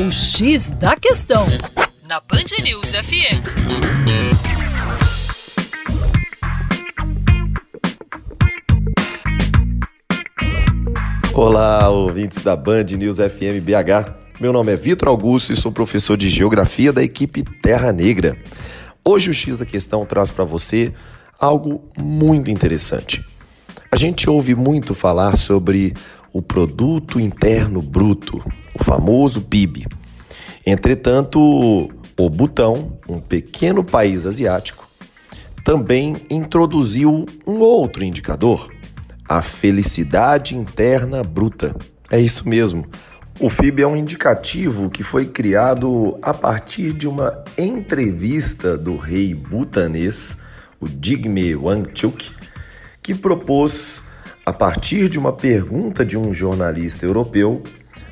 O X da Questão, na Band News FM. Olá, ouvintes da Band News FM BH. Meu nome é Vitor Augusto e sou professor de Geografia da equipe Terra Negra. Hoje o X da Questão traz para você algo muito interessante. A gente ouve muito falar sobre o Produto Interno Bruto, famoso PIB. Entretanto, o Butão, um pequeno país asiático, também introduziu um outro indicador, a felicidade interna bruta. É isso mesmo. O FIB é um indicativo que foi criado a partir de uma entrevista do rei butanês, o Jigme Wangchuk, que propôs, a partir de uma pergunta de um jornalista europeu,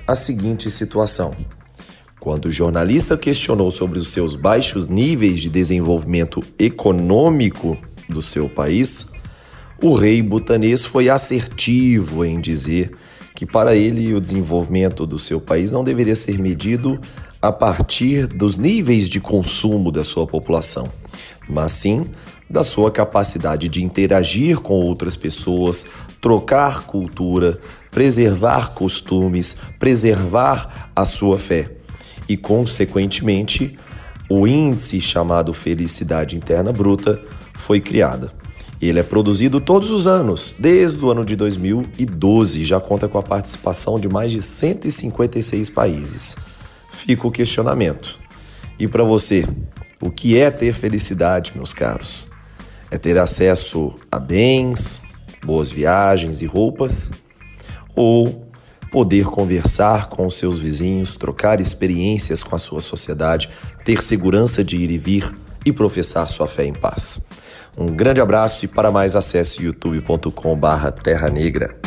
a seguinte situação. Quando o jornalista questionou sobre os seus baixos níveis de desenvolvimento econômico do seu país, o rei butanês foi assertivo em dizer que para ele o desenvolvimento do seu país não deveria ser medido a partir dos níveis de consumo da sua população, mas sim da sua capacidade de interagir com outras pessoas, trocar cultura, preservar costumes, preservar a sua fé e, consequentemente, o índice chamado Felicidade Interna Bruta foi criada. Ele é produzido todos os anos, desde o ano de 2012, já conta com a participação de mais de 156 países. Fica o questionamento. E para você, o que é ter felicidade, meus caros? É ter acesso a bens, boas viagens e roupas? Ou poder conversar com os seus vizinhos, trocar experiências com a sua sociedade, ter segurança de ir e vir e professar sua fé em paz? Um grande abraço e para mais acesse youtube.com/terra negra.